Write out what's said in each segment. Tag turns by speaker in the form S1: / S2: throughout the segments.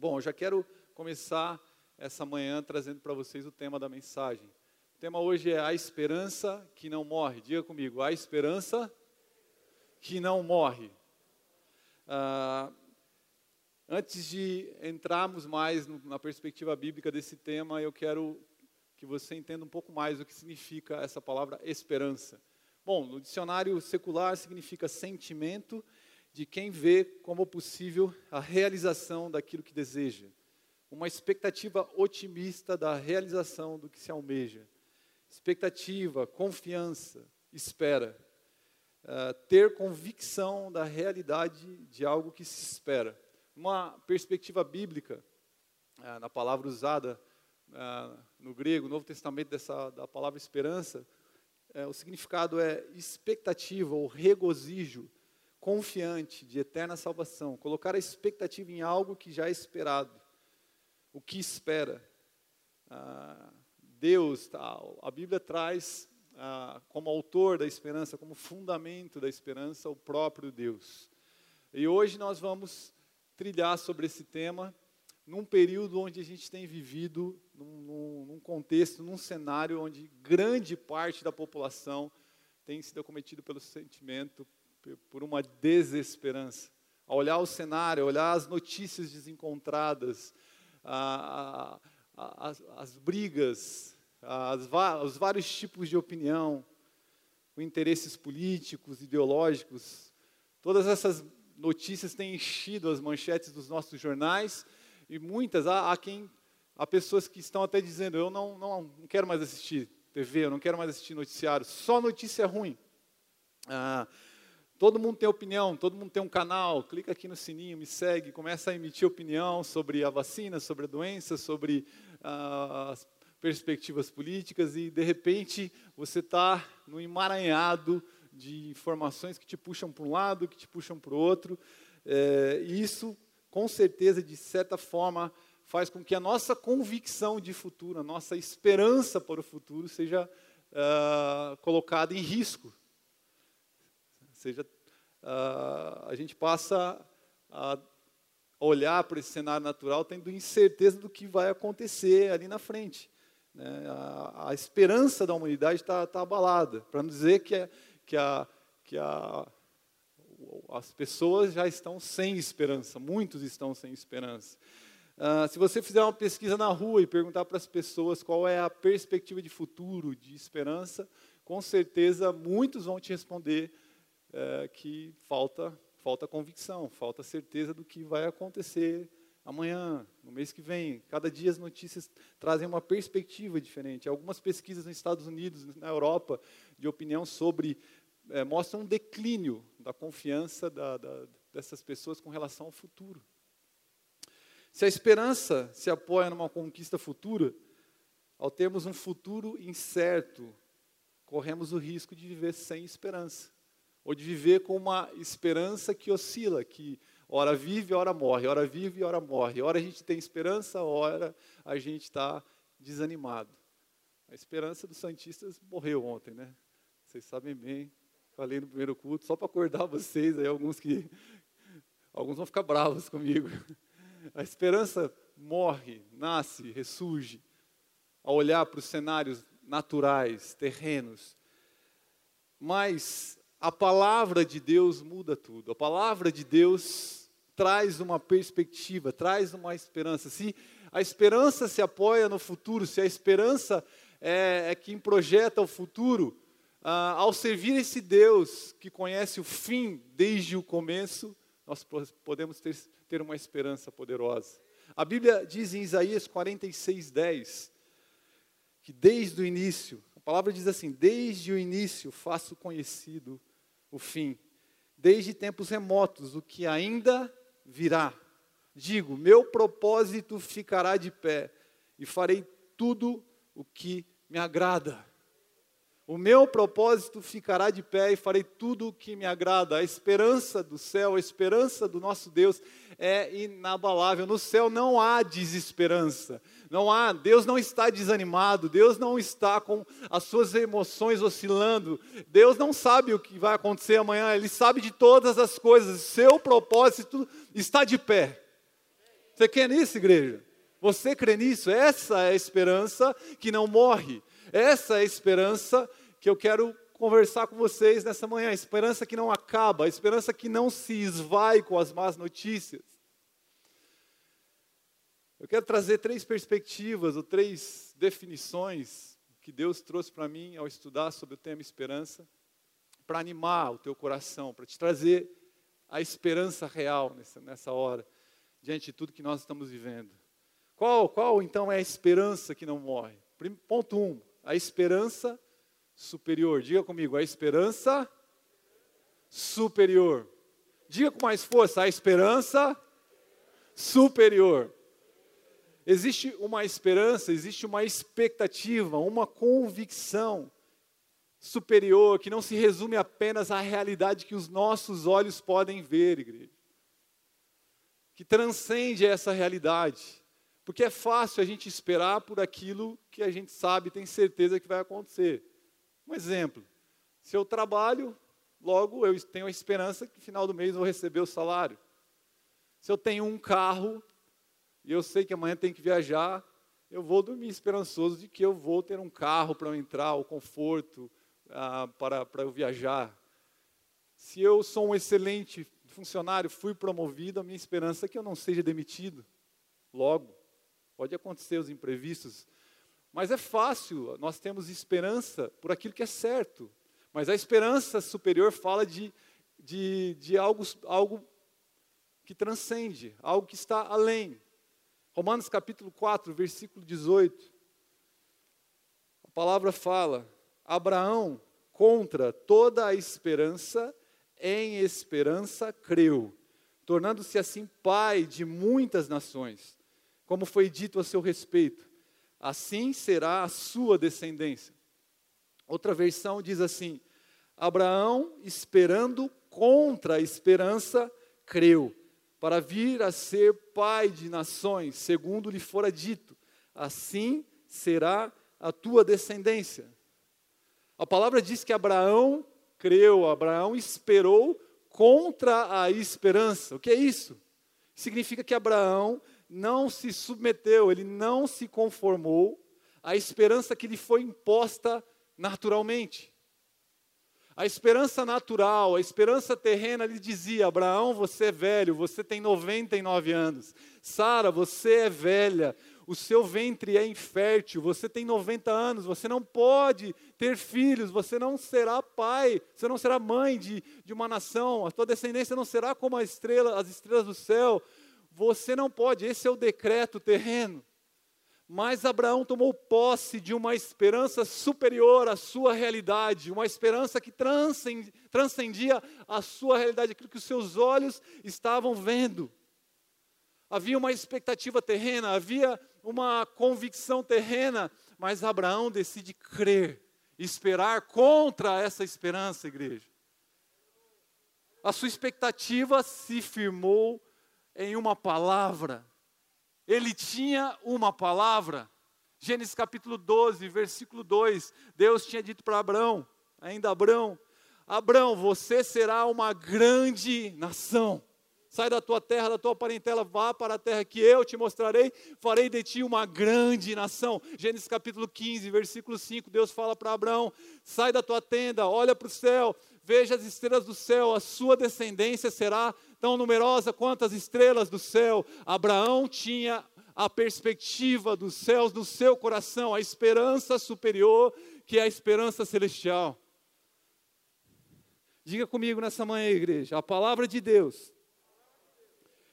S1: Bom, eu já quero começar essa manhã trazendo para vocês o tema da mensagem. O tema hoje é a esperança que não morre. Diga comigo, a esperança que não morre. Ah, antes de entrarmos mais na perspectiva bíblica desse tema, eu quero que você entenda um pouco mais o que significa essa palavra esperança. Bom, no dicionário secular significa sentimento de quem vê como possível a realização daquilo que deseja, uma expectativa otimista da realização do que se almeja, expectativa, confiança, espera, uh, ter convicção da realidade de algo que se espera. Uma perspectiva bíblica, uh, na palavra usada uh, no grego, no Novo Testamento dessa da palavra esperança, o significado é expectativa ou regozijo confiante de eterna salvação, colocar a expectativa em algo que já é esperado, o que espera. Ah, Deus, tá, a Bíblia traz ah, como autor da esperança, como fundamento da esperança, o próprio Deus. E hoje nós vamos trilhar sobre esse tema num período onde a gente tem vivido, num, num contexto, num cenário onde grande parte da população tem sido acometido pelo sentimento, por uma desesperança. A olhar o cenário, a olhar as notícias desencontradas, a, a, as, as, brigas, as, os vários tipos de opinião, com interesses políticos, ideológicos, todas essas notícias têm enchido as manchetes dos nossos jornais e muitas há, há quem há pessoas que estão até dizendo eu não, não, não quero mais assistir TV, eu não quero mais assistir noticiário, só notícia ruim. Ah, Todo mundo tem opinião, todo mundo tem um canal. Clica aqui no sininho, me segue, começa a emitir opinião sobre a vacina, sobre a doença, sobre ah, as perspectivas políticas e de repente você está no emaranhado de informações que te puxam para um lado, que te puxam para o outro. É, e isso, com certeza, de certa forma, faz com que a nossa convicção de futuro, a nossa esperança para o futuro seja uh, colocada em risco seja, uh, a gente passa a olhar para esse cenário natural tendo incerteza do que vai acontecer ali na frente. Né? A, a, esperança da humanidade está tá abalada, para não dizer que, é, que, a, que a, as pessoas já estão sem esperança, muitos estão sem esperança. Uh, se você fizer uma pesquisa na rua e perguntar para as pessoas qual é a perspectiva de futuro, de esperança, com certeza muitos vão te responder é, que falta, falta convicção, falta certeza do que vai acontecer amanhã, no mês que vem. Cada dia as notícias trazem uma perspectiva diferente. Algumas pesquisas nos Estados Unidos, na Europa, de opinião sobre é, mostram um declínio da confiança da, da, dessas pessoas com relação ao futuro. Se a esperança se apoia numa conquista futura, ao termos um futuro incerto, corremos o risco de viver sem esperança ou de viver com uma esperança que oscila, que ora vive, ora morre, ora vive, ora morre. Ora a gente tem esperança, ora a gente está desanimado. A esperança dos Santistas morreu ontem, né? Vocês sabem bem, falei no primeiro culto, só para acordar vocês, aí alguns que. Alguns vão ficar bravos comigo. A esperança morre, nasce, ressurge, ao olhar para os cenários naturais, terrenos. Mas a palavra de Deus muda tudo. A palavra de Deus traz uma perspectiva, traz uma esperança. Se a esperança se apoia no futuro, se a esperança é, é quem projeta o futuro, ah, ao servir esse Deus que conhece o fim desde o começo, nós podemos ter, ter uma esperança poderosa. A Bíblia diz em Isaías 46, 10, que desde o início, a palavra diz assim: desde o início faço conhecido o fim, desde tempos remotos, o que ainda virá. Digo, meu propósito ficará de pé e farei tudo o que me agrada. O meu propósito ficará de pé e farei tudo o que me agrada. A esperança do céu, a esperança do nosso Deus é inabalável. No céu não há desesperança. Não há, Deus não está desanimado, Deus não está com as suas emoções oscilando. Deus não sabe o que vai acontecer amanhã, ele sabe de todas as coisas. Seu propósito está de pé. Você quer nisso, igreja? Você crê nisso? Essa é a esperança que não morre. Essa é a esperança que eu quero conversar com vocês nessa manhã. A esperança que não acaba, a esperança que não se esvai com as más notícias. Eu quero trazer três perspectivas ou três definições que Deus trouxe para mim ao estudar sobre o tema esperança, para animar o teu coração, para te trazer a esperança real nessa, nessa hora, diante de tudo que nós estamos vivendo. Qual, qual então é a esperança que não morre? Ponto um, a esperança superior. Diga comigo, a esperança superior. Diga com mais força, a esperança superior. Existe uma esperança, existe uma expectativa, uma convicção superior que não se resume apenas à realidade que os nossos olhos podem ver, igreja. Que transcende essa realidade. Porque é fácil a gente esperar por aquilo que a gente sabe, tem certeza que vai acontecer. Um exemplo: se eu trabalho, logo eu tenho a esperança que no final do mês eu vou receber o salário. Se eu tenho um carro e eu sei que amanhã tem que viajar, eu vou dormir esperançoso de que eu vou ter um carro para eu entrar, o conforto ah, para, para eu viajar. Se eu sou um excelente funcionário, fui promovido, a minha esperança é que eu não seja demitido logo. Pode acontecer os imprevistos, mas é fácil, nós temos esperança por aquilo que é certo. Mas a esperança superior fala de, de, de algo, algo que transcende, algo que está além. Romanos capítulo 4, versículo 18. A palavra fala: Abraão, contra toda a esperança, em esperança creu, tornando-se assim pai de muitas nações, como foi dito a seu respeito assim será a sua descendência. Outra versão diz assim: Abraão, esperando contra a esperança, creu, para vir a ser pai de nações, segundo lhe fora dito: assim será a tua descendência. A palavra diz que Abraão creu, Abraão esperou contra a esperança. O que é isso? Significa que Abraão não se submeteu, ele não se conformou à esperança que lhe foi imposta naturalmente. A esperança natural, a esperança terrena lhe dizia: Abraão, você é velho, você tem 99 anos. Sara, você é velha, o seu ventre é infértil, você tem 90 anos, você não pode ter filhos, você não será pai, você não será mãe de, de uma nação, a tua descendência não será como a estrela, as estrelas do céu, você não pode, esse é o decreto terreno. Mas Abraão tomou posse de uma esperança superior à sua realidade, uma esperança que transcendia a sua realidade, aquilo que os seus olhos estavam vendo. Havia uma expectativa terrena, havia uma convicção terrena, mas Abraão decide crer, esperar contra essa esperança, igreja. A sua expectativa se firmou em uma palavra. Ele tinha uma palavra. Gênesis capítulo 12, versículo 2. Deus tinha dito para Abraão, ainda Abraão, Abraão, você será uma grande nação. Sai da tua terra, da tua parentela, vá para a terra que eu te mostrarei, farei de ti uma grande nação. Gênesis capítulo 15, versículo 5, Deus fala para Abraão: sai da tua tenda, olha para o céu, veja as estrelas do céu, a sua descendência será tão numerosa quanto as estrelas do céu. Abraão tinha a perspectiva dos céus no seu coração, a esperança superior que é a esperança celestial. Diga comigo nessa manhã, igreja, a palavra de Deus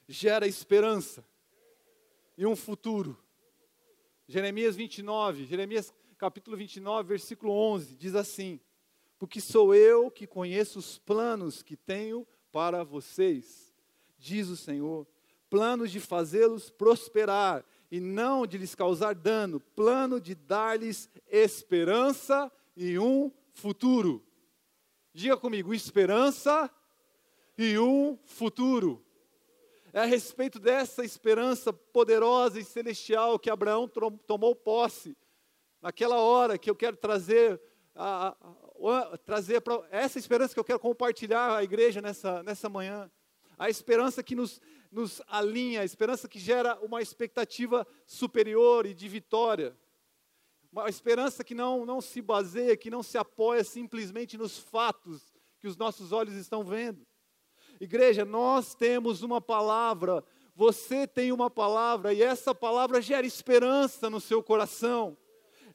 S1: gera esperança e um futuro. Jeremias 29, Jeremias capítulo 29, versículo 11, diz assim: Porque sou eu que conheço os planos que tenho para vocês, diz o Senhor, planos de fazê-los prosperar e não de lhes causar dano, plano de dar-lhes esperança e um futuro. Diga comigo, esperança e um futuro. É a respeito dessa esperança poderosa e celestial que Abraão tomou posse. Naquela hora que eu quero trazer a, trazer para essa esperança que eu quero compartilhar à igreja nessa, nessa manhã. A esperança que nos, nos alinha, a esperança que gera uma expectativa superior e de vitória. Uma esperança que não, não se baseia, que não se apoia simplesmente nos fatos que os nossos olhos estão vendo. Igreja, nós temos uma palavra, você tem uma palavra, e essa palavra gera esperança no seu coração.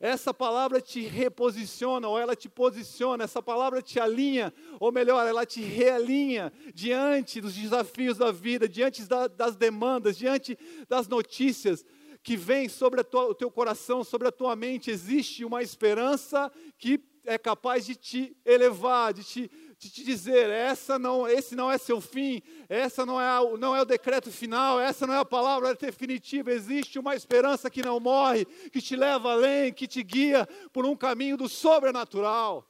S1: Essa palavra te reposiciona, ou ela te posiciona, essa palavra te alinha, ou melhor, ela te realinha diante dos desafios da vida, diante da, das demandas, diante das notícias que vêm sobre tua, o teu coração, sobre a tua mente. Existe uma esperança que é capaz de te elevar, de te de te dizer, essa não, esse não é seu fim, essa não é, não é o decreto final, essa não é a palavra definitiva, existe uma esperança que não morre, que te leva além, que te guia por um caminho do sobrenatural.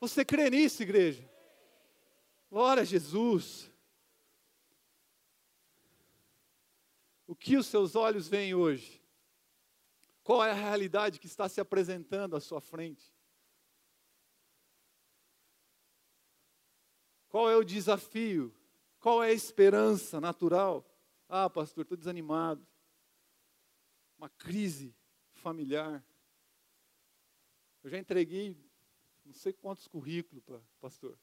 S1: Você crê nisso, igreja? Glória a Jesus. O que os seus olhos veem hoje? Qual é a realidade que está se apresentando à sua frente? Qual é o desafio? Qual é a esperança natural? Ah, pastor, estou desanimado. Uma crise familiar. Eu já entreguei não sei quantos currículos, pastor.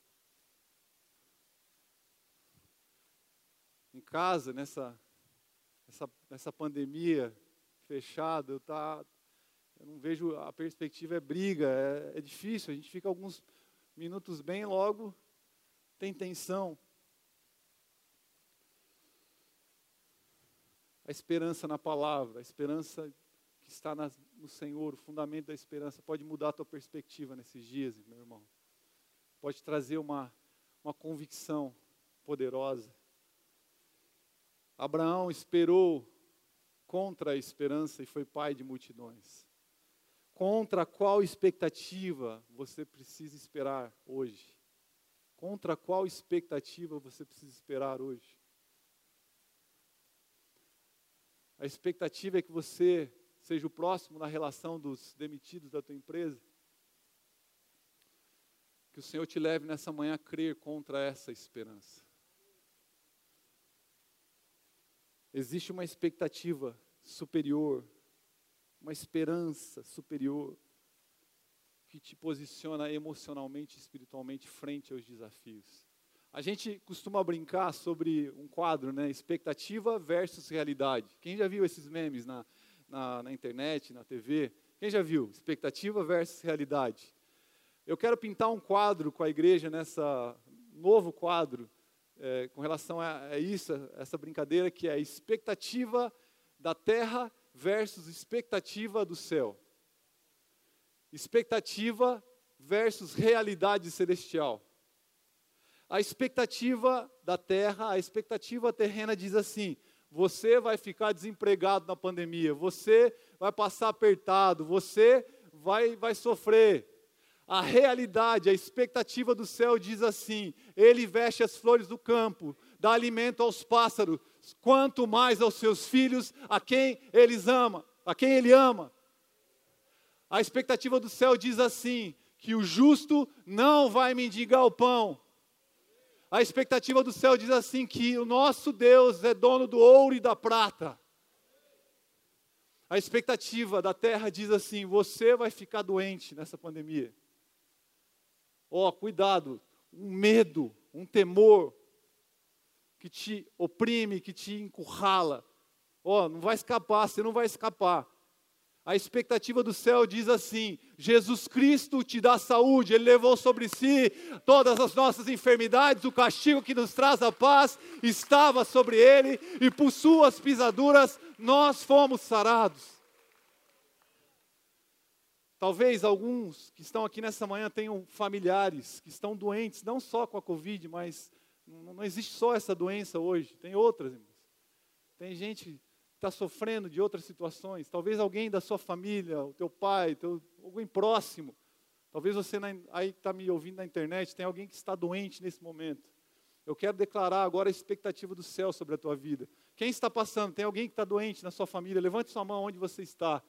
S1: Em casa, nessa, nessa, nessa pandemia fechada, eu, tá, eu não vejo, a perspectiva é briga, é, é difícil, a gente fica alguns minutos bem, logo tem tensão. A esperança na palavra, a esperança que está na, no Senhor, o fundamento da esperança pode mudar a tua perspectiva nesses dias, meu irmão. Pode trazer uma, uma convicção poderosa. Abraão esperou contra a esperança e foi pai de multidões. Contra qual expectativa você precisa esperar hoje? Contra qual expectativa você precisa esperar hoje? A expectativa é que você seja o próximo na relação dos demitidos da tua empresa. Que o Senhor te leve nessa manhã a crer contra essa esperança. Existe uma expectativa superior, uma esperança superior que te posiciona emocionalmente espiritualmente frente aos desafios. A gente costuma brincar sobre um quadro, né? Expectativa versus realidade. Quem já viu esses memes na, na, na internet, na TV? Quem já viu? Expectativa versus realidade. Eu quero pintar um quadro com a igreja nessa novo quadro é, com relação a, a isso, essa brincadeira que é expectativa da terra versus expectativa do céu expectativa versus realidade celestial. A expectativa da terra, a expectativa terrena diz assim: você vai ficar desempregado na pandemia, você vai passar apertado, você vai, vai sofrer. A realidade, a expectativa do céu diz assim: Ele veste as flores do campo, dá alimento aos pássaros, quanto mais aos seus filhos, a quem eles ama, a quem ele ama. A expectativa do céu diz assim: que o justo não vai mendigar o pão. A expectativa do céu diz assim: que o nosso Deus é dono do ouro e da prata. A expectativa da terra diz assim: você vai ficar doente nessa pandemia. Ó, oh, cuidado, um medo, um temor que te oprime, que te encurrala. Ó, oh, não vai escapar, você não vai escapar. A expectativa do céu diz assim: Jesus Cristo te dá saúde, Ele levou sobre si todas as nossas enfermidades, o castigo que nos traz a paz estava sobre Ele, e por Suas pisaduras nós fomos sarados. Talvez alguns que estão aqui nessa manhã tenham familiares que estão doentes, não só com a Covid, mas não existe só essa doença hoje, tem outras, irmãos. Tem gente está sofrendo de outras situações, talvez alguém da sua família, o teu pai, teu, alguém próximo, talvez você na, aí está me ouvindo na internet, tem alguém que está doente nesse momento. Eu quero declarar agora a expectativa do céu sobre a tua vida. Quem está passando? Tem alguém que está doente na sua família? Levante sua mão onde você está.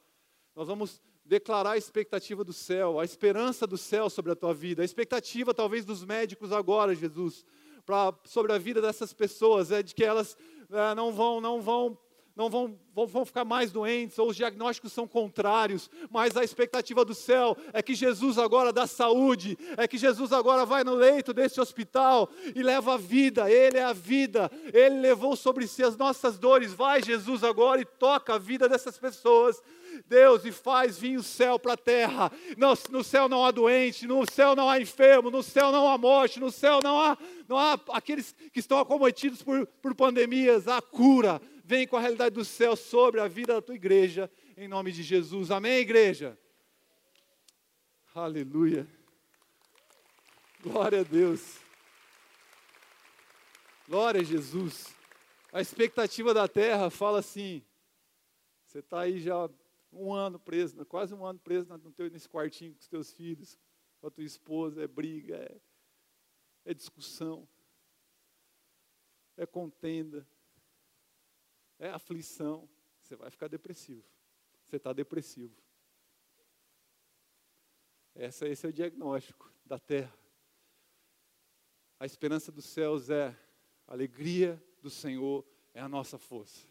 S1: Nós vamos declarar a expectativa do céu, a esperança do céu sobre a tua vida, a expectativa talvez dos médicos agora, Jesus, pra, sobre a vida dessas pessoas, é de que elas é, não vão, não vão não vão, vão, vão, ficar mais doentes, ou os diagnósticos são contrários, mas a expectativa do céu é que Jesus agora dá saúde, é que Jesus agora vai no leito desse hospital e leva a vida, Ele é a vida, Ele levou sobre si as nossas dores, vai Jesus agora e toca a vida dessas pessoas. Deus, e faz vir o céu para a terra. No, no céu não há doente, no céu não há enfermo, no céu não há morte, no céu não há, não há aqueles que estão acometidos por, por pandemias, há cura, vem com a realidade do céu sobre a vida da tua igreja, em nome de Jesus. Amém, igreja? Aleluia. Glória a Deus. Glória a Jesus. A expectativa da terra fala assim: você está aí já um ano preso, quase um ano preso no teu, nesse quartinho com os teus filhos, com a tua esposa, é briga, é, é discussão, é contenda, é aflição, você vai ficar depressivo. Você está depressivo. Esse é o diagnóstico da terra. A esperança dos céus é a alegria do Senhor é a nossa força.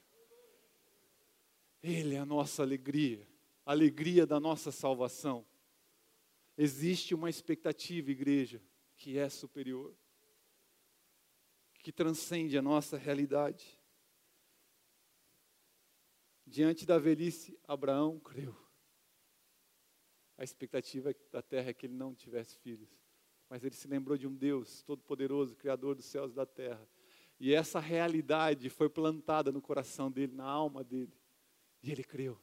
S1: Ele é a nossa alegria, a alegria da nossa salvação. Existe uma expectativa, igreja, que é superior, que transcende a nossa realidade. Diante da velhice, Abraão creu. A expectativa da terra é que ele não tivesse filhos. Mas ele se lembrou de um Deus todo-poderoso, Criador dos céus e da terra. E essa realidade foi plantada no coração dele, na alma dele. E ele creu.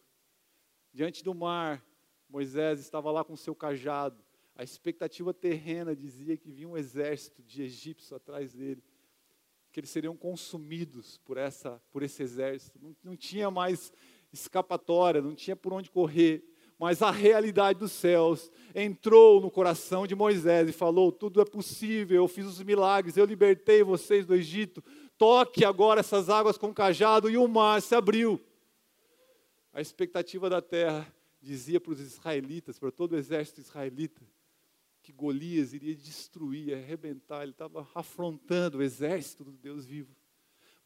S1: Diante do mar, Moisés estava lá com seu cajado. A expectativa terrena dizia que vinha um exército de egípcios atrás dele que eles seriam consumidos por, essa, por esse exército. Não, não tinha mais escapatória, não tinha por onde correr. Mas a realidade dos céus entrou no coração de Moisés e falou: tudo é possível, eu fiz os milagres, eu libertei vocês do Egito. Toque agora essas águas com cajado, e o mar se abriu. A expectativa da terra dizia para os israelitas, para todo o exército israelita, que Golias iria destruir, arrebentar, ele estava afrontando o exército do Deus vivo.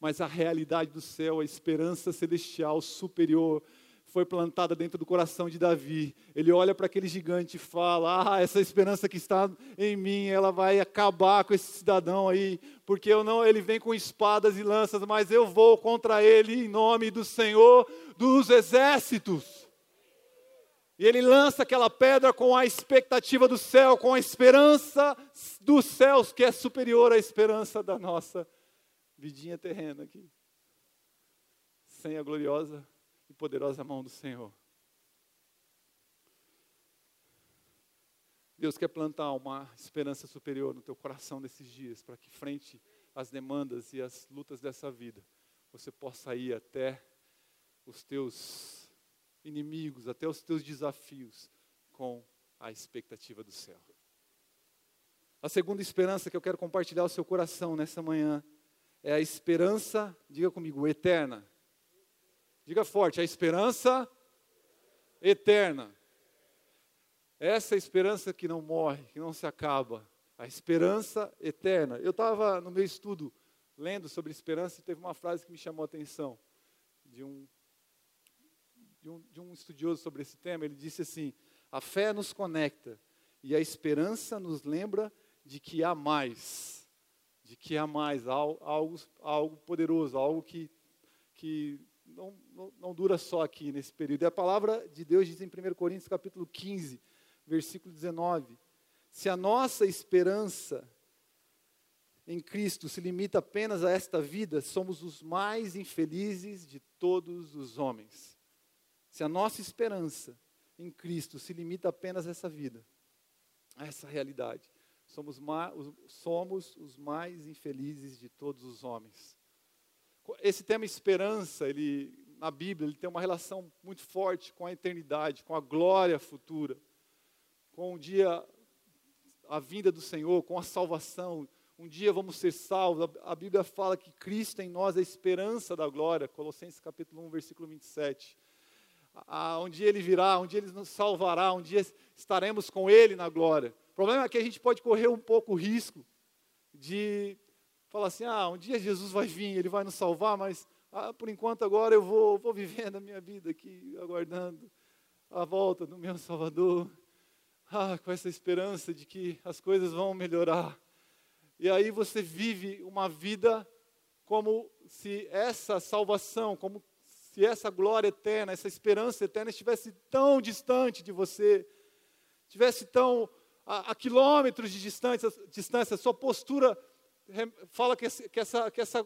S1: Mas a realidade do céu, a esperança celestial superior, foi plantada dentro do coração de Davi. Ele olha para aquele gigante e fala: Ah, essa esperança que está em mim, ela vai acabar com esse cidadão aí, porque eu não, ele vem com espadas e lanças, mas eu vou contra ele em nome do Senhor dos exércitos. E ele lança aquela pedra com a expectativa do céu, com a esperança dos céus, que é superior à esperança da nossa vidinha terrena aqui. Sem a gloriosa e poderosa mão do Senhor. Deus quer plantar uma esperança superior no teu coração nesses dias, para que frente às demandas e às lutas dessa vida, você possa ir até os teus inimigos, até os teus desafios, com a expectativa do céu. A segunda esperança que eu quero compartilhar ao seu coração nessa manhã é a esperança, diga comigo, eterna. Diga forte, a esperança eterna. Essa esperança que não morre, que não se acaba, a esperança eterna. Eu estava no meu estudo lendo sobre esperança e teve uma frase que me chamou a atenção de um de um, de um estudioso sobre esse tema, ele disse assim: a fé nos conecta e a esperança nos lembra de que há mais, de que há mais, algo, algo poderoso, algo que, que não, não, não, dura só aqui nesse período. E a palavra de Deus diz em 1 Coríntios capítulo 15, versículo 19, se a nossa esperança em Cristo se limita apenas a esta vida, somos os mais infelizes de todos os homens. Se a nossa esperança em Cristo se limita apenas a essa vida, a essa realidade, somos, somos os mais infelizes de todos os homens. Esse tema esperança, ele, na Bíblia, ele tem uma relação muito forte com a eternidade, com a glória futura, com o dia, a vinda do Senhor, com a salvação. Um dia vamos ser salvos. A Bíblia fala que Cristo em nós é a esperança da glória. Colossenses capítulo 1, versículo 27 ah, um dia ele virá, um dia ele nos salvará, um dia estaremos com ele na glória. O problema é que a gente pode correr um pouco o risco de fala assim: ah, um dia Jesus vai vir, ele vai nos salvar, mas ah, por enquanto agora eu vou, vou vivendo a minha vida aqui, aguardando a volta do meu Salvador. Ah, com essa esperança de que as coisas vão melhorar. E aí você vive uma vida como se essa salvação, como se essa glória eterna, essa esperança eterna estivesse tão distante de você, estivesse tão a, a quilômetros de distância, distância, sua postura fala que, esse, que, essa, que essa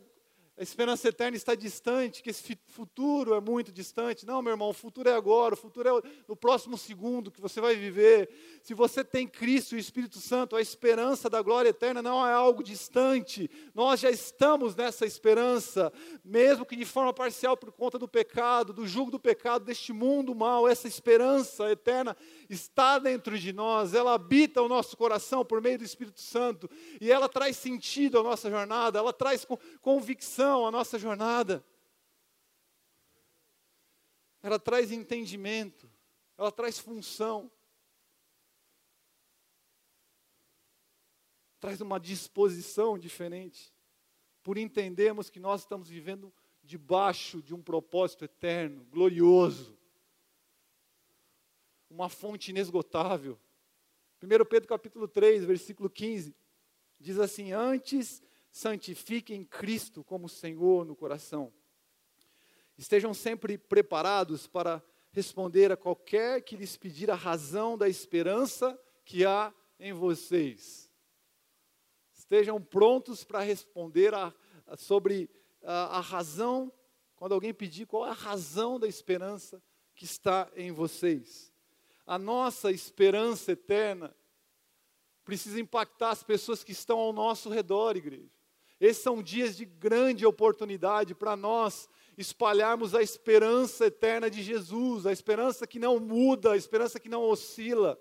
S1: a esperança eterna está distante, que esse futuro é muito distante. Não, meu irmão, o futuro é agora, o futuro é no próximo segundo que você vai viver. Se você tem Cristo e o Espírito Santo, a esperança da glória eterna não é algo distante. Nós já estamos nessa esperança, mesmo que de forma parcial por conta do pecado, do jugo do pecado, deste mundo mal. Essa esperança eterna está dentro de nós, ela habita o nosso coração por meio do Espírito Santo e ela traz sentido à nossa jornada, ela traz convicção a nossa jornada. Ela traz entendimento, ela traz função, traz uma disposição diferente, por entendermos que nós estamos vivendo debaixo de um propósito eterno, glorioso, uma fonte inesgotável. 1 Pedro capítulo 3, versículo 15, diz assim: Antes santifiquem Cristo como Senhor no coração. Estejam sempre preparados para responder a qualquer que lhes pedir a razão da esperança que há em vocês. Estejam prontos para responder a, a sobre a, a razão, quando alguém pedir qual é a razão da esperança que está em vocês. A nossa esperança eterna precisa impactar as pessoas que estão ao nosso redor, igreja. Esses são dias de grande oportunidade para nós espalharmos a esperança eterna de Jesus, a esperança que não muda, a esperança que não oscila.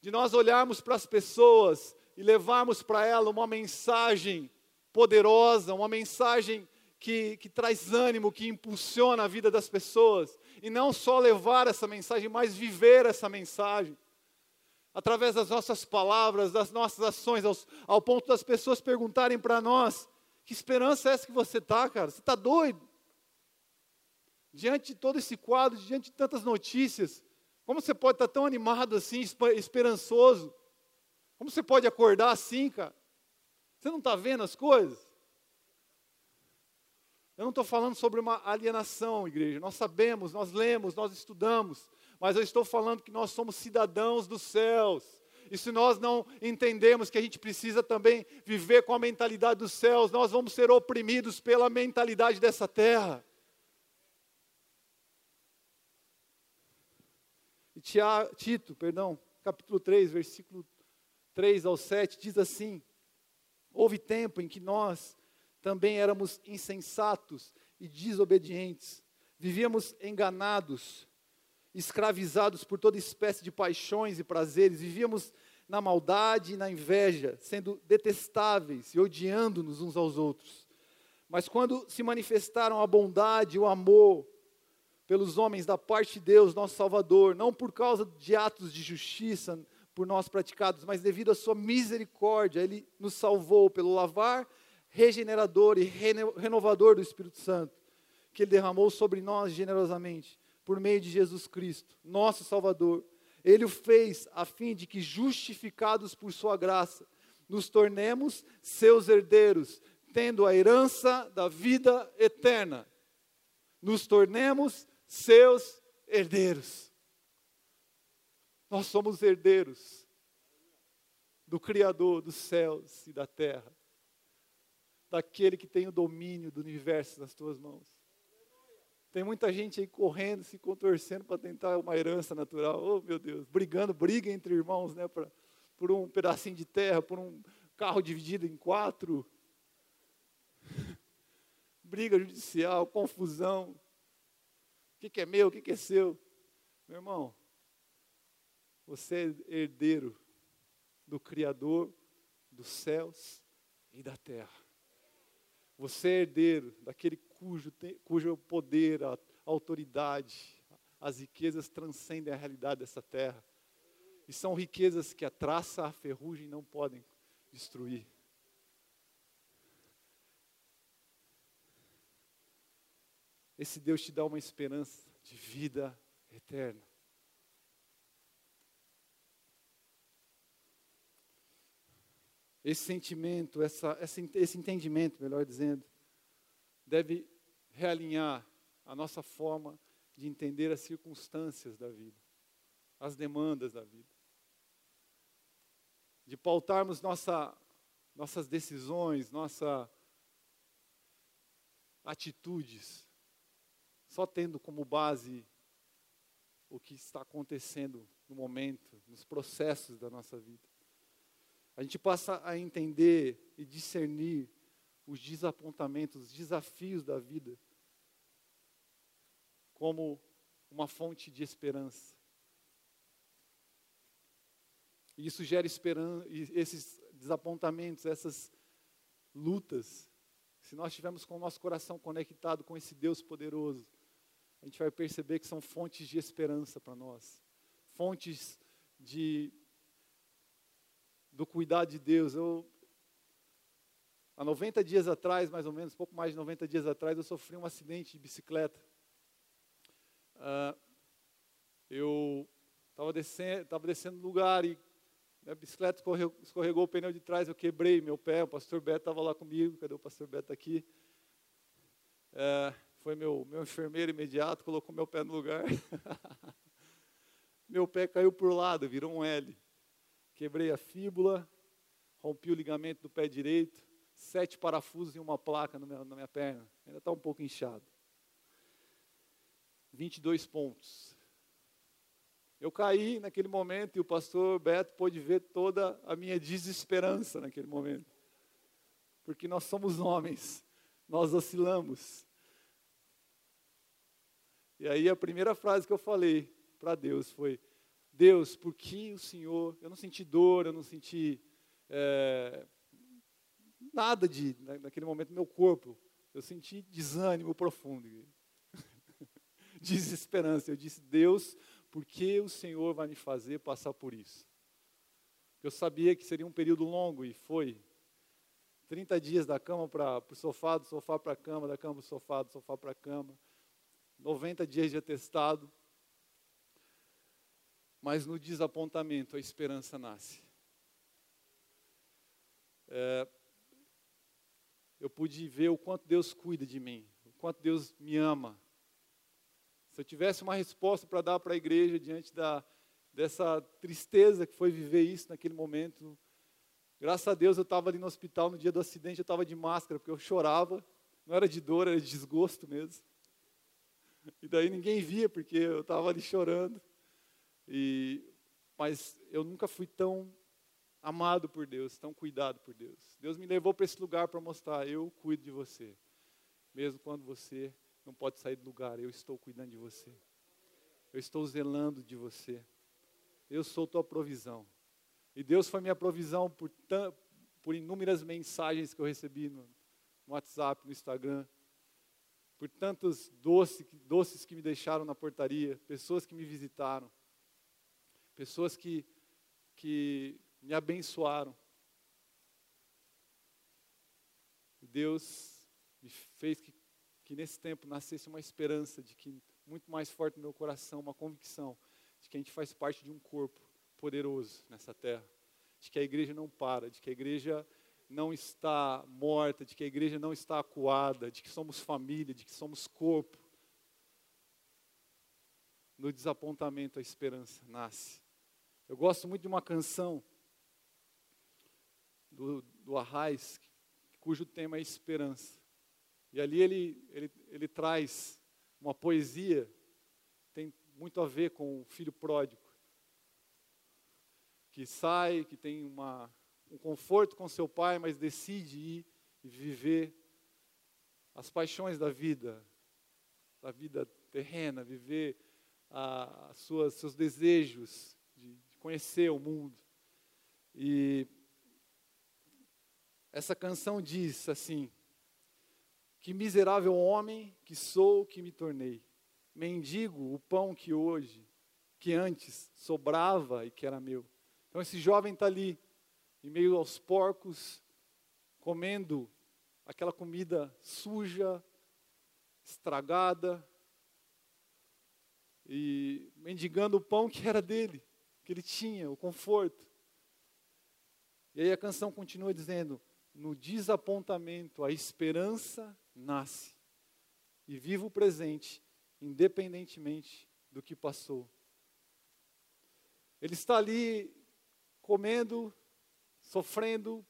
S1: De nós olharmos para as pessoas e levarmos para ela uma mensagem poderosa, uma mensagem que, que traz ânimo, que impulsiona a vida das pessoas. E não só levar essa mensagem, mas viver essa mensagem através das nossas palavras, das nossas ações, aos, ao ponto das pessoas perguntarem para nós: que esperança é essa que você está, cara? Você está doido? Diante de todo esse quadro, diante de tantas notícias, como você pode estar tá tão animado assim, esperançoso? Como você pode acordar assim, cara? Você não está vendo as coisas? Eu não estou falando sobre uma alienação, igreja. Nós sabemos, nós lemos, nós estudamos, mas eu estou falando que nós somos cidadãos dos céus. E se nós não entendemos que a gente precisa também viver com a mentalidade dos céus, nós vamos ser oprimidos pela mentalidade dessa terra. E Tito, perdão, capítulo 3, versículo 3 ao 7, diz assim: Houve tempo em que nós também éramos insensatos e desobedientes, vivíamos enganados escravizados por toda espécie de paixões e prazeres, vivíamos na maldade e na inveja, sendo detestáveis e odiando-nos uns aos outros. Mas quando se manifestaram a bondade e o amor pelos homens da parte de Deus, nosso Salvador, não por causa de atos de justiça por nós praticados, mas devido à sua misericórdia, ele nos salvou pelo lavar regenerador e renovador do Espírito Santo, que ele derramou sobre nós generosamente por meio de Jesus Cristo, nosso Salvador. Ele o fez a fim de que, justificados por Sua graça, nos tornemos seus herdeiros, tendo a herança da vida eterna. Nos tornemos seus herdeiros. Nós somos herdeiros do Criador dos céus e da terra, daquele que tem o domínio do universo nas tuas mãos. Tem muita gente aí correndo, se contorcendo para tentar uma herança natural. Oh, meu Deus, brigando, briga entre irmãos, né? Pra, por um pedacinho de terra, por um carro dividido em quatro. briga judicial, confusão. O que, que é meu, o que, que é seu? Meu irmão, você é herdeiro do Criador dos céus e da terra. Você é herdeiro daquele cujo, te, cujo é poder, a, a autoridade, as riquezas transcendem a realidade dessa terra. E são riquezas que a traça, a ferrugem não podem destruir. Esse Deus te dá uma esperança de vida eterna. Esse sentimento, essa, esse entendimento, melhor dizendo, deve realinhar a nossa forma de entender as circunstâncias da vida, as demandas da vida. De pautarmos nossa, nossas decisões, nossas atitudes, só tendo como base o que está acontecendo no momento, nos processos da nossa vida. A gente passa a entender e discernir os desapontamentos, os desafios da vida como uma fonte de esperança. E isso gera esperança, esses desapontamentos, essas lutas, se nós estivermos com o nosso coração conectado com esse Deus poderoso, a gente vai perceber que são fontes de esperança para nós, fontes de do cuidado de Deus. Eu há 90 dias atrás, mais ou menos, pouco mais de 90 dias atrás, eu sofri um acidente de bicicleta. Uh, eu estava descendo, tava descendo no lugar e a bicicleta escorregou, escorregou, o pneu de trás, eu quebrei meu pé, o pastor Beto estava lá comigo, cadê o pastor Beto aqui? Uh, foi meu, meu enfermeiro imediato, colocou meu pé no lugar. meu pé caiu por lado, virou um L. Quebrei a fíbula, rompi o ligamento do pé direito, sete parafusos e uma placa na minha perna. Ainda está um pouco inchado. 22 pontos. Eu caí naquele momento e o pastor Beto pôde ver toda a minha desesperança naquele momento. Porque nós somos homens, nós oscilamos. E aí a primeira frase que eu falei para Deus foi: Deus, por que o Senhor. Eu não senti dor, eu não senti é, nada de, naquele momento, meu corpo. Eu senti desânimo profundo, desesperança. Eu disse, Deus, por que o Senhor vai me fazer passar por isso? Eu sabia que seria um período longo e foi. 30 dias da cama para o sofá, do sofá para a cama, da cama para o sofá, do sofá para a cama. 90 dias de atestado. Mas no desapontamento a esperança nasce. É, eu pude ver o quanto Deus cuida de mim, o quanto Deus me ama. Se eu tivesse uma resposta para dar para a igreja diante da, dessa tristeza que foi viver isso naquele momento, graças a Deus eu estava ali no hospital no dia do acidente, eu estava de máscara, porque eu chorava, não era de dor, era de desgosto mesmo. E daí ninguém via, porque eu estava ali chorando. E, mas eu nunca fui tão amado por Deus, tão cuidado por Deus. Deus me levou para esse lugar para mostrar: eu cuido de você. Mesmo quando você não pode sair do lugar, eu estou cuidando de você. Eu estou zelando de você. Eu sou tua provisão. E Deus foi minha provisão por, por inúmeras mensagens que eu recebi no, no WhatsApp, no Instagram, por tantos doces, doces que me deixaram na portaria, pessoas que me visitaram pessoas que, que me abençoaram. Deus me fez que, que nesse tempo nascesse uma esperança de que, muito mais forte no meu coração, uma convicção de que a gente faz parte de um corpo poderoso nessa terra, de que a igreja não para, de que a igreja não está morta, de que a igreja não está acuada, de que somos família, de que somos corpo. No desapontamento, a esperança nasce. Eu gosto muito de uma canção do, do Arraiz, cujo tema é esperança. E ali ele, ele, ele traz uma poesia, tem muito a ver com o filho pródigo, que sai, que tem uma, um conforto com seu pai, mas decide ir e viver as paixões da vida, da vida terrena, viver a suas, seus desejos, conhecer o mundo. E essa canção diz assim: Que miserável homem que sou, que me tornei. Mendigo o pão que hoje, que antes sobrava e que era meu. Então esse jovem está ali, em meio aos porcos, comendo aquela comida suja, estragada, e mendigando o pão que era dele, que ele tinha, o conforto. E aí a canção continua dizendo: no desapontamento a esperança nasce, e viva o presente, independentemente do que passou. Ele está ali comendo, sofrendo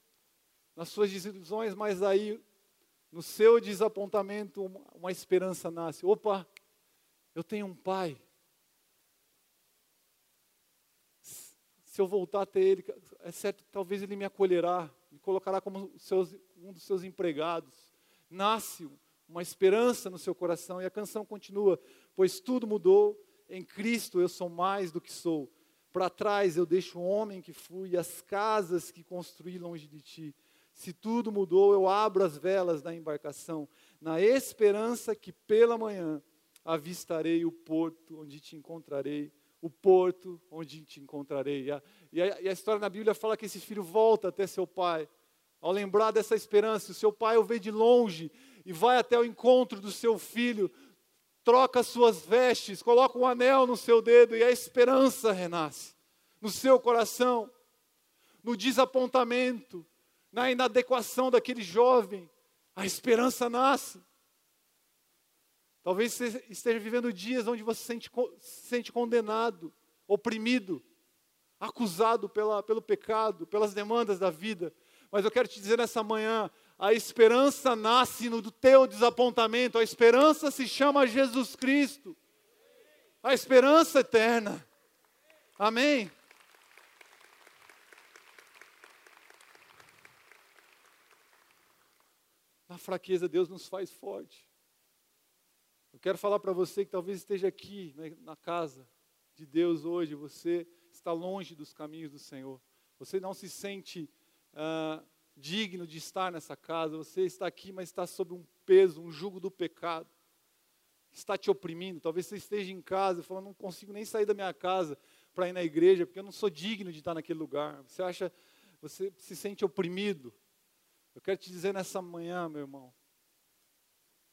S1: nas suas desilusões, mas aí no seu desapontamento uma, esperança nasce. Opa, eu tenho um pai se eu voltar até ele, é certo, talvez ele me acolherá, me colocará como seus, um dos seus empregados. Nasce uma esperança no seu coração e a canção continua: Pois tudo mudou, em Cristo eu sou mais do que sou. Para trás eu deixo o homem que fui e as casas que construí longe de ti. Se tudo mudou, eu abro as velas da embarcação, na esperança que pela manhã avistarei o porto onde te encontrarei o porto onde te encontrarei. E a, e, a, história na Bíblia fala que esse filho volta até seu pai. Ao lembrar dessa esperança, o seu pai o vê de longe e vai até o encontro do seu filho, troca suas vestes, coloca um anel no seu dedo e a esperança renasce no seu coração, no desapontamento, na inadequação daquele jovem, a esperança nasce. Talvez você esteja vivendo dias onde você se sente, se sente condenado, oprimido, acusado pela, pelo pecado, pelas demandas da vida. Mas eu quero te dizer nessa manhã: a esperança nasce no teu desapontamento, a esperança se chama Jesus Cristo, a esperança eterna. Amém? Na fraqueza, Deus nos faz forte. Eu quero falar para você que talvez esteja aqui né, na casa de Deus hoje, você está longe dos caminhos do Senhor. Você não se sente ah, digno de estar nessa casa. Você está aqui, mas está sob um peso, um jugo do pecado. Está te oprimindo. Talvez você esteja em casa e falando, não consigo nem sair da minha casa para ir na igreja, porque eu não sou digno de estar naquele lugar. Você acha, você se sente oprimido. Eu quero te dizer nessa manhã, meu irmão,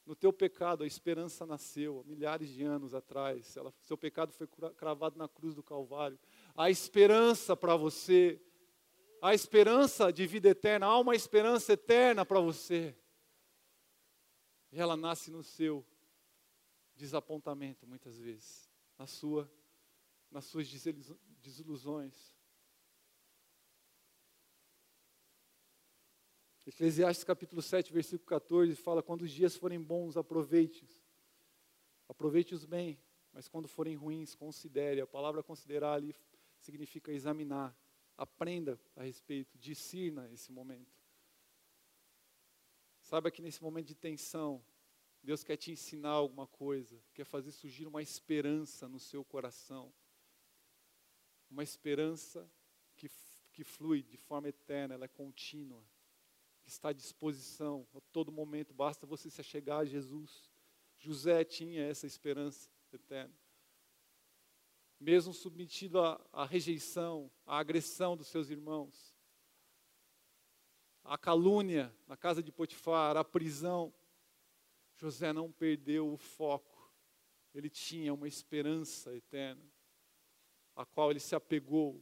S1: no teu pecado, a esperança nasceu milhares de anos atrás. Ela, seu pecado foi cravado na cruz do Calvário. A esperança para você, a esperança de vida eterna, há uma esperança eterna para você. E ela nasce no seu desapontamento, muitas vezes, na sua, nas suas desilusões. Eclesiastes capítulo 7, versículo 14 fala: Quando os dias forem bons, aproveite-os. Aproveite-os bem, mas quando forem ruins, considere. A palavra considerar ali significa examinar. Aprenda a respeito, discirna esse momento. Saiba que nesse momento de tensão, Deus quer te ensinar alguma coisa, quer fazer surgir uma esperança no seu coração. Uma esperança que, que flui de forma eterna, ela é contínua está à disposição a todo momento, basta você se achegar a Jesus. José tinha essa esperança eterna. Mesmo submetido à, à rejeição, à agressão dos seus irmãos, à calúnia na casa de Potifar, à prisão, José não perdeu o foco. Ele tinha uma esperança eterna, a qual ele se apegou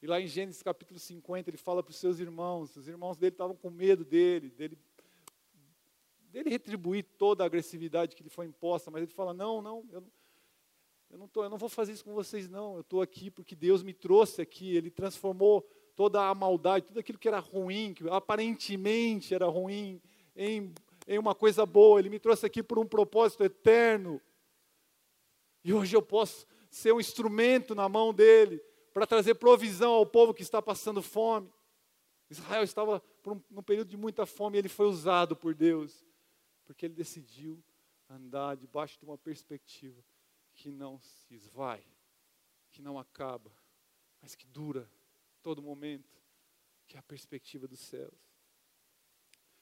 S1: e lá em Gênesis capítulo 50, ele fala para os seus irmãos, os irmãos dele estavam com medo dele, dele, dele retribuir toda a agressividade que lhe foi imposta, mas ele fala: Não, não, eu, eu, não, tô, eu não vou fazer isso com vocês, não. Eu estou aqui porque Deus me trouxe aqui. Ele transformou toda a maldade, tudo aquilo que era ruim, que aparentemente era ruim, em, em uma coisa boa. Ele me trouxe aqui por um propósito eterno. E hoje eu posso ser um instrumento na mão dele para trazer provisão ao povo que está passando fome. Israel estava por um, num período de muita fome e ele foi usado por Deus, porque ele decidiu andar debaixo de uma perspectiva que não se esvai, que não acaba, mas que dura todo momento, que é a perspectiva dos céus.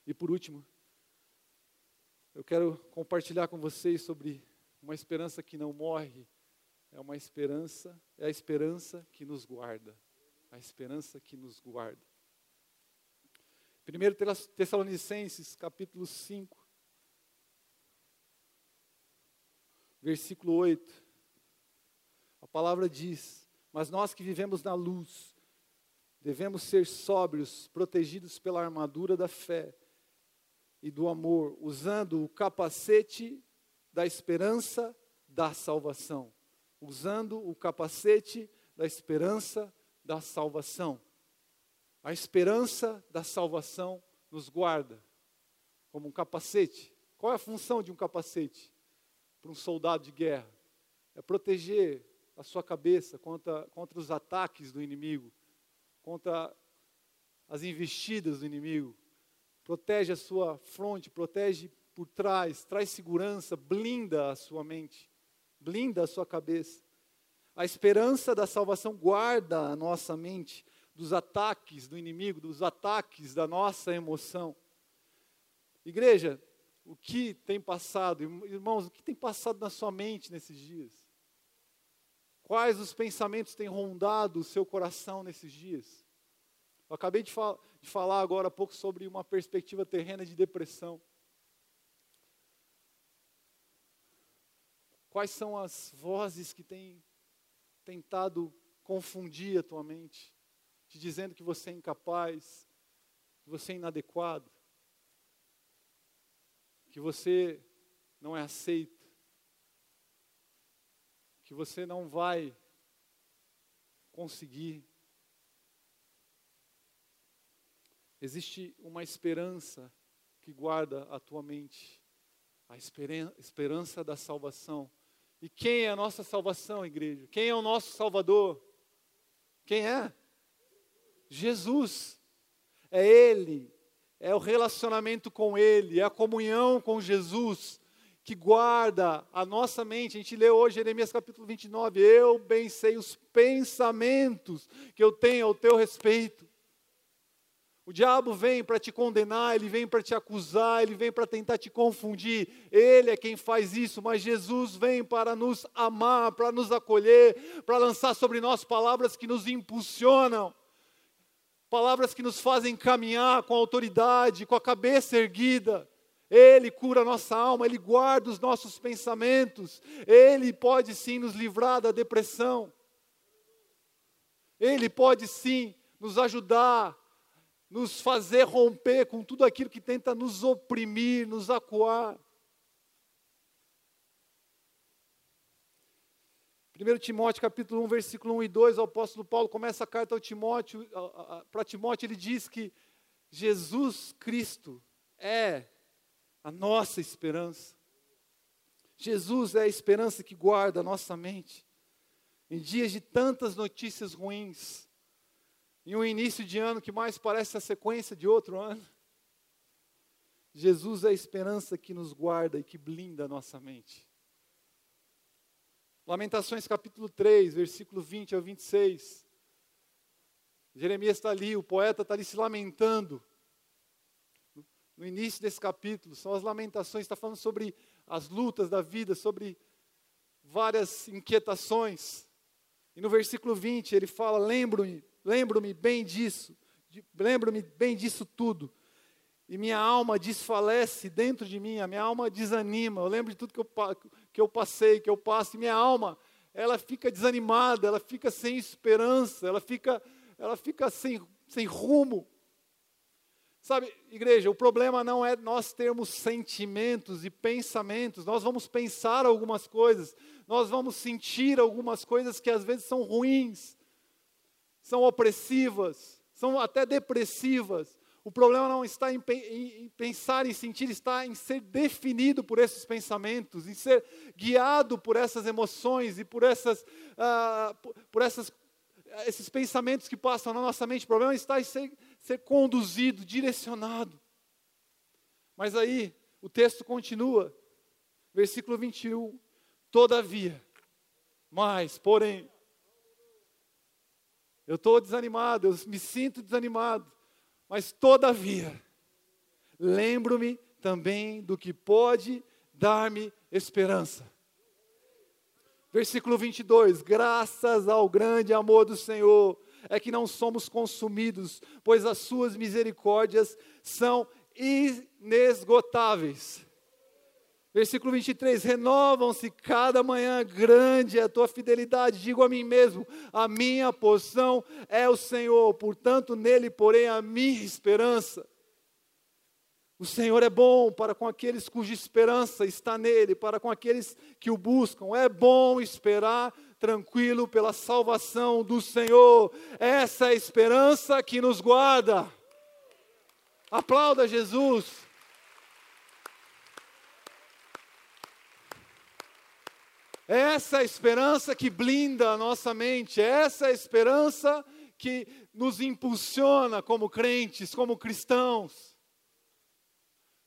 S1: E por último, eu quero compartilhar com vocês sobre uma esperança que não morre, é uma esperança, é a esperança que nos guarda. A esperança que nos guarda. 1 Tessalonicenses, capítulo 5. Versículo 8. A palavra diz: Mas nós que vivemos na luz, devemos ser sóbrios, protegidos pela armadura da fé e do amor, usando o capacete da esperança da salvação. Usando o capacete da esperança da salvação. A esperança da salvação nos guarda como um capacete. Qual é a função de um capacete para um soldado de guerra? É proteger a sua cabeça contra, contra os ataques do inimigo, contra as investidas do inimigo. Protege a sua fronte, protege por trás, traz segurança, blinda a sua mente, blinda a sua cabeça. A esperança da salvação guarda a nossa mente dos ataques do inimigo, dos ataques da nossa emoção. Igreja, o que tem passado, irmãos, o que tem passado na sua mente nesses dias? Quais os pensamentos têm rondado o seu coração nesses dias? Eu acabei de, fal de falar agora há pouco sobre uma perspectiva terrena de depressão. Quais são as vozes que têm tentado confundir a tua mente, te dizendo que você é incapaz, que você é inadequado, que você não é aceito? que você não vai conseguir. Existe uma esperança que guarda a tua mente, a esperança da salvação. E quem é a nossa salvação, igreja? Quem é o nosso Salvador? Quem é? Jesus. É Ele, é o relacionamento com Ele, é a comunhão com Jesus que guarda a nossa mente. A gente lê hoje Jeremias capítulo 29. Eu bem sei os pensamentos que eu tenho ao teu respeito. O diabo vem para te condenar, ele vem para te acusar, ele vem para tentar te confundir. Ele é quem faz isso, mas Jesus vem para nos amar, para nos acolher, para lançar sobre nós palavras que nos impulsionam, palavras que nos fazem caminhar com autoridade, com a cabeça erguida. Ele cura a nossa alma, Ele guarda os nossos pensamentos, Ele pode sim nos livrar da depressão, Ele pode sim nos ajudar, nos fazer romper com tudo aquilo que tenta nos oprimir, nos acuar. 1 Timóteo capítulo 1, versículo 1 e 2, o apóstolo Paulo começa a carta ao Timóteo, para Timóteo ele diz que Jesus Cristo é a nossa esperança. Jesus é a esperança que guarda a nossa mente. Em dias de tantas notícias ruins, em um início de ano que mais parece a sequência de outro ano, Jesus é a esperança que nos guarda e que blinda a nossa mente. Lamentações capítulo 3, versículo 20 ao 26. Jeremias está ali, o poeta está ali se lamentando no início desse capítulo, são as lamentações, está falando sobre as lutas da vida, sobre várias inquietações. E no versículo 20 ele fala: Lembro-me, lembro-me bem disso, lembro-me bem disso tudo. E minha alma desfalece dentro de mim, a minha alma desanima. Eu lembro de tudo que eu, que eu passei, que eu passo, e minha alma, ela fica desanimada, ela fica sem esperança, ela fica, ela fica sem, sem rumo. Sabe, igreja, o problema não é nós termos sentimentos e pensamentos, nós vamos pensar algumas coisas, nós vamos sentir algumas coisas que às vezes são ruins, são opressivas, são até depressivas. O problema não está em, em, pensar e sentir, está em ser definido por esses pensamentos, em ser guiado por essas emoções e por essas, uh, por, por essas esses pensamentos que passam na nossa mente. O problema está em ser ser conduzido, direcionado. Mas aí, o texto continua, versículo 21. Todavia, mas, porém, eu estou desanimado, eu me sinto desanimado, mas todavia, lembro-me também do que pode dar-me esperança. Versículo 22: Graças ao grande amor do Senhor, é que não somos consumidos, pois as suas misericórdias são inesgotáveis. Versículo 23: Renovam-se cada manhã, grande é a tua fidelidade. Digo a mim mesmo: a minha porção é o Senhor, portanto, nele porém a minha esperança. O Senhor é bom para com aqueles cuja esperança está nele, para com aqueles que o buscam. É bom esperar tranquilo pela salvação do Senhor. Essa é a esperança que nos guarda. Aplauda Jesus. É a esperança que blinda a nossa mente, essa é a esperança que nos impulsiona como crentes, como cristãos.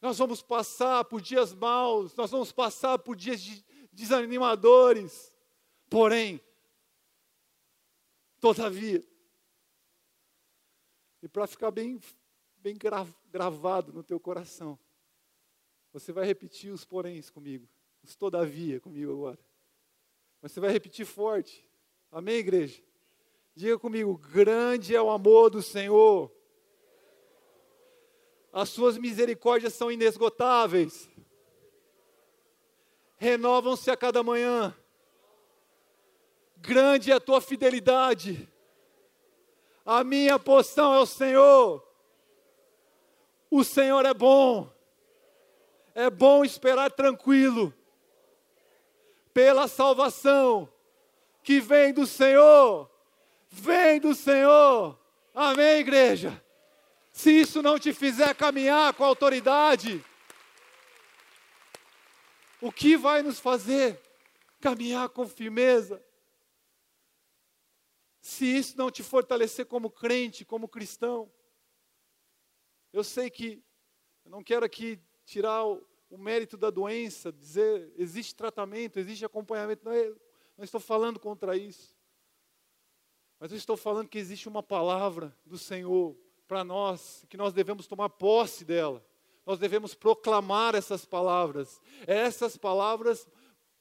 S1: Nós vamos passar por dias maus, nós vamos passar por dias desanimadores. Porém, todavia, e para ficar bem, bem gravado no teu coração, você vai repetir os poréns comigo, os todavia comigo agora. Você vai repetir forte. Amém, igreja? Diga comigo: grande é o amor do Senhor as suas misericórdias são inesgotáveis. Renovam-se a cada manhã. Grande é a tua fidelidade. A minha porção é o Senhor. O Senhor é bom. É bom esperar tranquilo pela salvação que vem do Senhor. Vem do Senhor. Amém, igreja se isso não te fizer caminhar com autoridade, o que vai nos fazer caminhar com firmeza? Se isso não te fortalecer como crente, como cristão, eu sei que eu não quero aqui tirar o, o mérito da doença, dizer existe tratamento, existe acompanhamento, não, é, não estou falando contra isso. Mas eu estou falando que existe uma palavra do Senhor para nós, que nós devemos tomar posse dela. Nós devemos proclamar essas palavras. Essas palavras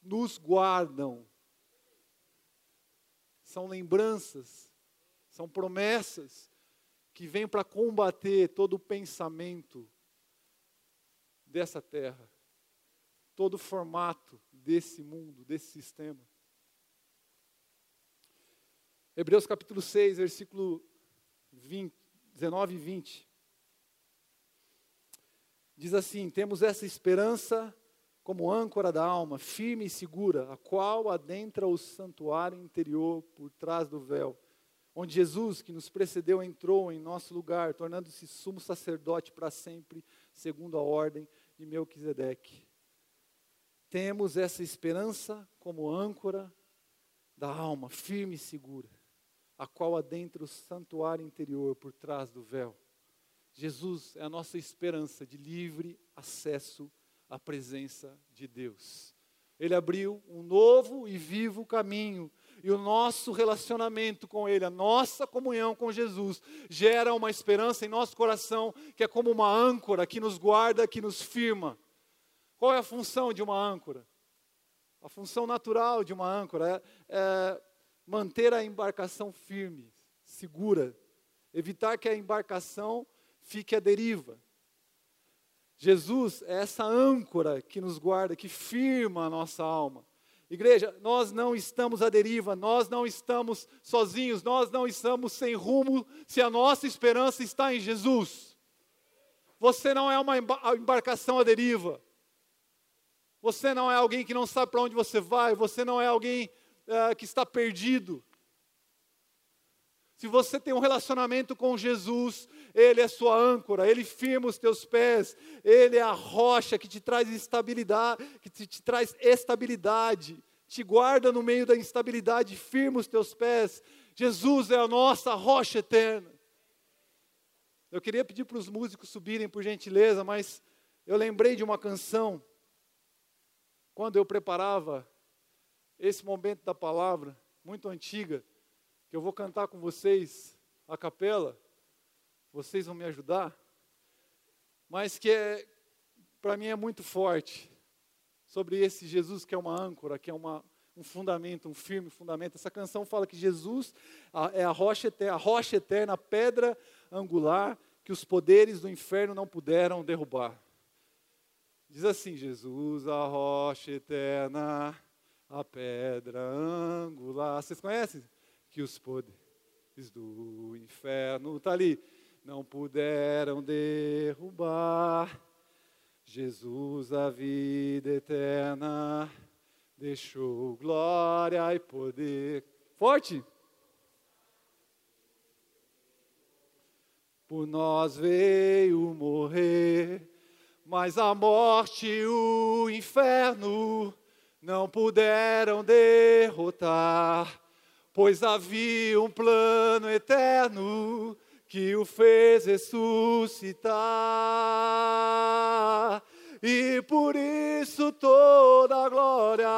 S1: nos guardam. São lembranças, são promessas que vêm para combater todo o pensamento dessa terra, todo o formato desse mundo, desse sistema. Hebreus capítulo 6, versículo 20. 19 e 20. Diz assim: Temos essa esperança como âncora da alma, firme e segura, a qual adentra o santuário interior por trás do véu, onde Jesus, que nos precedeu, entrou em nosso lugar, tornando-se sumo sacerdote para sempre, segundo a ordem de Melquisedeque. Temos essa esperança como âncora da alma, firme e segura a qual adentra o santuário interior por trás do véu. Jesus é a nossa esperança de livre acesso à presença de Deus. Ele abriu um novo e vivo caminho, e o nosso relacionamento com Ele, a nossa comunhão com Jesus, gera uma esperança em nosso coração que é como uma âncora que nos guarda, que nos firma. Qual é a função de uma âncora? A função natural de uma âncora é, é manter a embarcação firme, segura, evitar que a embarcação fique à deriva. Jesus é essa âncora que nos guarda, que firma a nossa alma. Igreja, nós não estamos à deriva, nós não estamos sozinhos, nós não estamos sem rumo se a nossa esperança está em Jesus. Você não é uma embarcação à deriva. Você não é alguém que não sabe para onde você vai, você não é alguém uh, que está perdido. Se você tem um relacionamento com Jesus, Ele é sua âncora, Ele firma os teus pés, Ele é a rocha que te traz estabilidade, que te, te traz estabilidade, te guarda no meio da instabilidade, firma os teus pés. Jesus é a nossa rocha eterna. Eu queria pedir para os músicos subirem, por gentileza, mas eu lembrei de uma canção, quando eu preparava esse momento da palavra, muito antiga, que eu vou cantar com vocês a capela, vocês vão me ajudar, mas que é, para mim é muito forte, sobre esse Jesus que é uma âncora, que é uma, um fundamento, um firme fundamento. Essa canção fala que Jesus é a rocha eterna, a rocha eterna, a pedra angular que os poderes do inferno não puderam derrubar. Diz assim: Jesus, a rocha eterna, a pedra angular. Vocês conhecem? Que os poderes do inferno, está ali, não puderam derrubar. Jesus, a vida eterna, deixou glória e poder. Forte! Por nós veio morrer, mas a morte e o inferno não puderam derrotar, pois havia um plano eterno que o fez ressuscitar. E por isso toda a glória,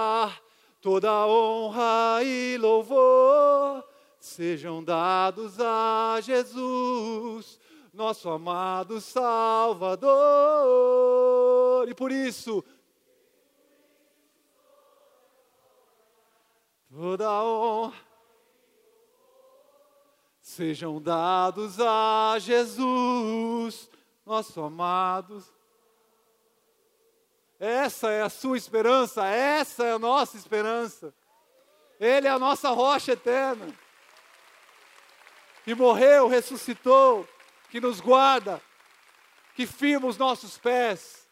S1: toda a honra e louvor sejam dados a Jesus, nosso amado Salvador. E por isso, toda a honra sejam dados a Jesus, nosso amado. Essa é a sua esperança, essa é a nossa esperança. Ele é a nossa rocha eterna que morreu, ressuscitou, que nos guarda, que firma os nossos pés.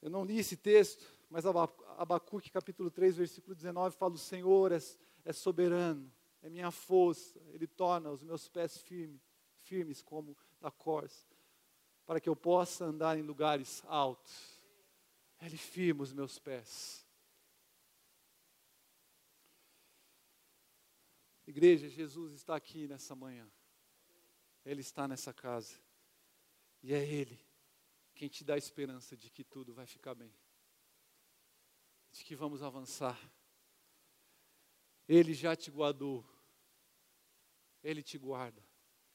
S1: Eu não li esse texto, mas Abacuque capítulo 3, versículo 19 fala: O Senhor é, é soberano, é minha força, Ele torna os meus pés firmes, firmes como da corça, para que eu possa andar em lugares altos. Ele firma os meus pés. Igreja, Jesus está aqui nessa manhã. Ele está nessa casa. E é Ele quem te dá a esperança de que tudo vai ficar bem. De que vamos avançar. Ele já te guardou. Ele te guarda.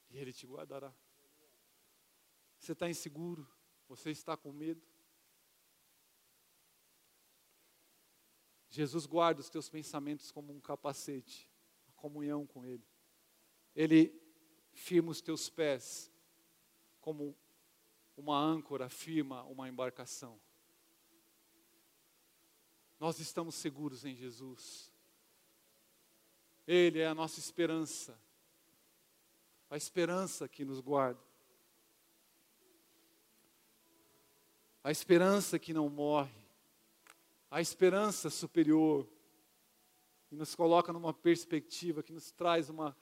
S1: E Ele te guardará. Você está inseguro? Você está com medo? Jesus guarda os teus pensamentos como um capacete comunhão com Ele. Ele firma os teus pés como uma âncora firma uma embarcação. Nós estamos seguros em Jesus. Ele é a nossa esperança, a esperança que nos guarda, a esperança que não morre, a esperança superior e nos coloca numa perspectiva que nos traz uma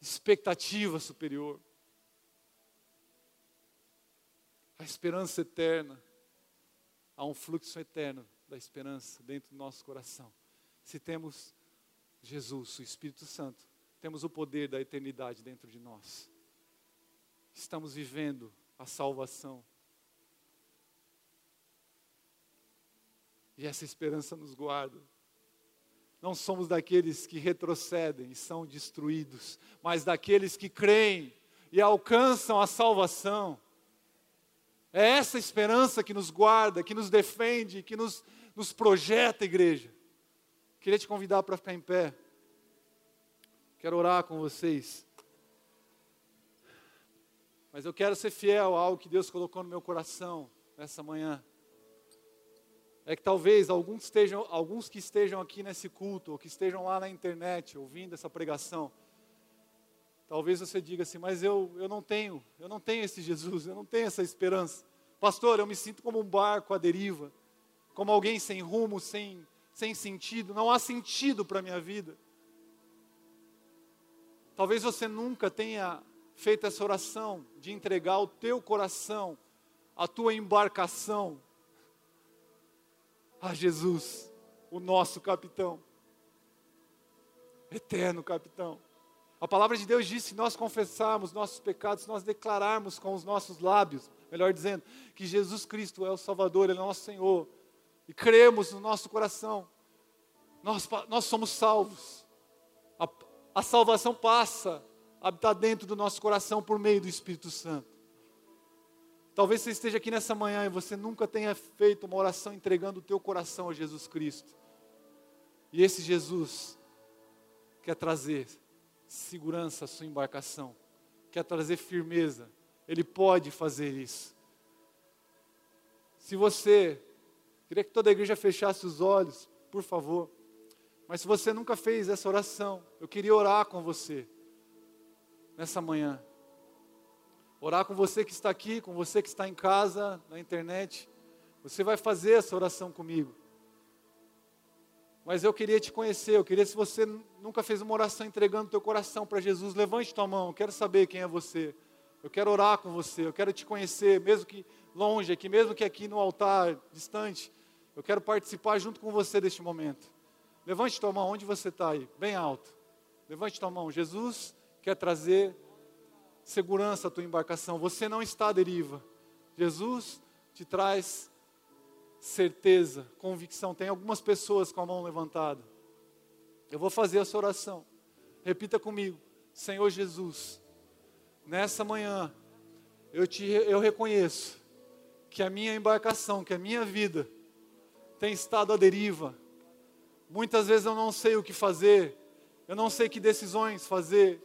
S1: expectativa superior. A esperança eterna. Há um fluxo eterno da esperança dentro do nosso coração. Se temos Jesus, o Espírito Santo, temos o poder da eternidade dentro de nós. Estamos vivendo a salvação. E essa esperança nos guarda não somos daqueles que retrocedem e são destruídos, mas daqueles que creem e alcançam a salvação. É essa esperança que nos guarda, que nos defende, que nos, nos projeta, igreja. Queria te convidar para ficar em pé. Quero orar com vocês. Mas eu quero ser fiel a algo que Deus colocou no meu coração nessa manhã é que talvez alguns, estejam, alguns que estejam aqui nesse culto, ou que estejam lá na internet ouvindo essa pregação, talvez você diga assim, mas eu, eu não tenho, eu não tenho esse Jesus, eu não tenho essa esperança. Pastor, eu me sinto como um barco à deriva, como alguém sem rumo, sem, sem sentido, não há sentido para a minha vida. Talvez você nunca tenha feito essa oração de entregar o teu coração, a tua embarcação a Jesus, o nosso capitão, eterno capitão. A palavra de Deus diz: se nós confessarmos nossos pecados, se nós declararmos com os nossos lábios, melhor dizendo, que Jesus Cristo é o Salvador, Ele é nosso Senhor, e cremos no nosso coração, nós, nós somos salvos. A, a salvação passa a habitar dentro do nosso coração por meio do Espírito Santo. Talvez você esteja aqui nessa manhã e você nunca tenha feito uma oração entregando o teu coração a Jesus Cristo. E esse Jesus quer trazer segurança à sua embarcação, quer trazer firmeza. Ele pode fazer isso. Se você, queria que toda a igreja fechasse os olhos, por favor. Mas se você nunca fez essa oração, eu queria orar com você nessa manhã. Orar com você que está aqui, com você que está em casa, na internet. Você vai fazer essa oração comigo. Mas eu queria te conhecer, eu queria se você nunca fez uma oração entregando teu coração para Jesus, levante tua mão, eu quero saber quem é você. Eu quero orar com você, eu quero te conhecer, mesmo que longe aqui, mesmo que aqui no altar, distante. Eu quero participar junto com você deste momento. Levante tua mão, onde você está aí? Bem alto. Levante tua mão. Jesus quer trazer segurança à tua embarcação. Você não está à deriva. Jesus te traz certeza, convicção. Tem algumas pessoas com a mão levantada. Eu vou fazer essa oração. Repita comigo. Senhor Jesus, nessa manhã eu te eu reconheço que a minha embarcação, que a minha vida tem estado à deriva. Muitas vezes eu não sei o que fazer, eu não sei que decisões fazer.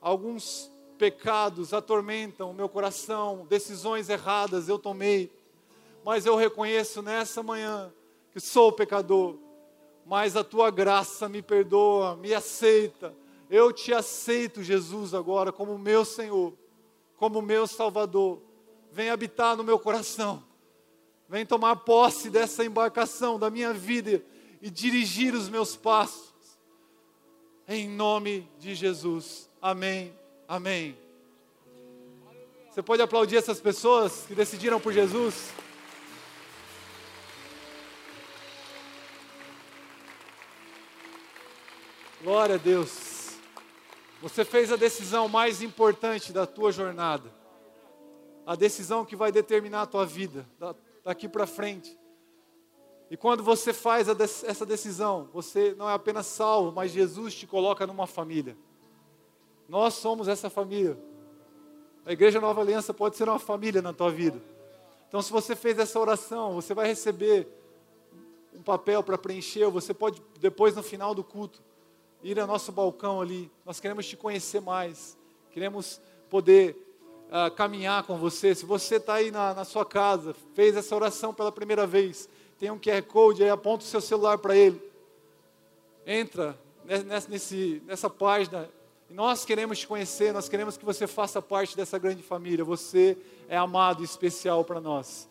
S1: Alguns pecados atormentam o meu coração, decisões erradas eu tomei mas eu reconheço nessa manhã que sou pecador, mas a tua graça me perdoa, me aceita. Eu te aceito, Jesus, agora como meu Senhor, como meu Salvador. Vem habitar no meu coração, vem tomar posse dessa embarcação da minha vida e dirigir os meus passos. Em nome de Jesus. Amém. Amém. Você pode aplaudir essas pessoas que decidiram por Jesus? Glória a Deus. Você fez a decisão mais importante da tua jornada. A decisão que vai determinar a tua vida daqui para frente. E quando você faz essa decisão, você não é apenas salvo, mas Jesus te coloca numa família. Nós somos essa família. A Igreja Nova Aliança pode ser uma família na tua vida. Então, se você fez essa oração, você vai receber um papel para preencher. Você pode, depois, no final do culto, ir ao nosso balcão ali. Nós queremos te conhecer mais, queremos poder uh, caminhar com você. Se você está aí na, na, sua casa, fez essa oração pela primeira vez, tem um QR Code aí, aponta o seu celular para ele. Entra nessa, nesse, nessa página. Nós queremos te conhecer, nós queremos que você faça parte dessa grande família. Você é amado e especial para nós.